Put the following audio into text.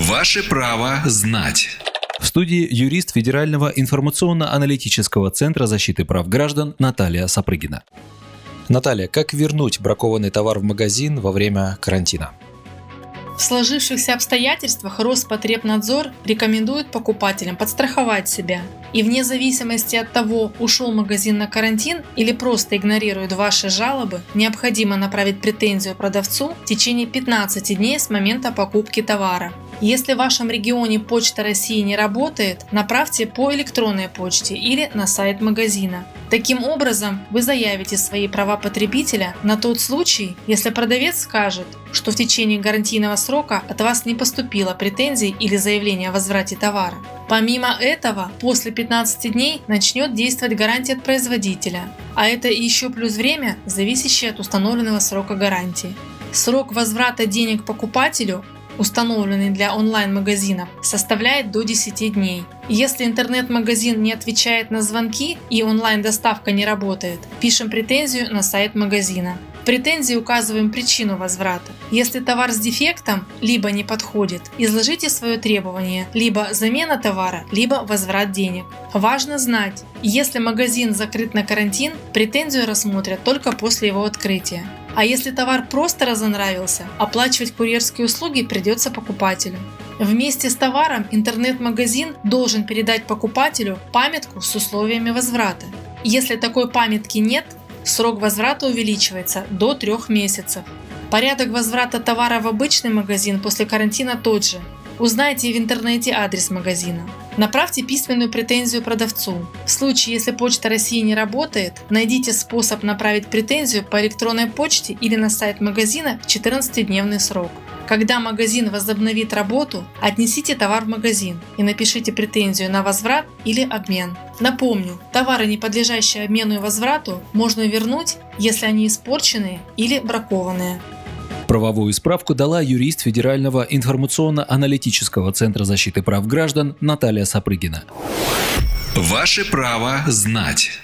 Ваше право знать. В студии юрист Федерального информационно-аналитического центра защиты прав граждан Наталья Сапрыгина. Наталья, как вернуть бракованный товар в магазин во время карантина? В сложившихся обстоятельствах Роспотребнадзор рекомендует покупателям подстраховать себя. И вне зависимости от того, ушел магазин на карантин или просто игнорирует ваши жалобы, необходимо направить претензию продавцу в течение 15 дней с момента покупки товара. Если в вашем регионе Почта России не работает, направьте по электронной почте или на сайт магазина. Таким образом, вы заявите свои права потребителя на тот случай, если продавец скажет, что в течение гарантийного срока от вас не поступило претензий или заявления о возврате товара. Помимо этого, после 15 дней начнет действовать гарантия от производителя, а это еще плюс время, зависящее от установленного срока гарантии. Срок возврата денег покупателю установленный для онлайн-магазинов, составляет до 10 дней. Если интернет-магазин не отвечает на звонки и онлайн-доставка не работает, пишем претензию на сайт магазина. Претензии указываем причину возврата. Если товар с дефектом, либо не подходит, изложите свое требование, либо замена товара, либо возврат денег. Важно знать, если магазин закрыт на карантин, претензию рассмотрят только после его открытия. А если товар просто разонравился, оплачивать курьерские услуги придется покупателю. Вместе с товаром интернет-магазин должен передать покупателю памятку с условиями возврата. Если такой памятки нет, срок возврата увеличивается до трех месяцев. Порядок возврата товара в обычный магазин после карантина тот же. Узнайте в интернете адрес магазина. Направьте письменную претензию продавцу. В случае, если Почта России не работает, найдите способ направить претензию по электронной почте или на сайт магазина в 14-дневный срок. Когда магазин возобновит работу, отнесите товар в магазин и напишите претензию на возврат или обмен. Напомню, товары, не подлежащие обмену и возврату, можно вернуть, если они испорченные или бракованные. Правовую справку дала юрист Федерального информационно-аналитического центра защиты прав граждан Наталья Сапрыгина. Ваше право знать.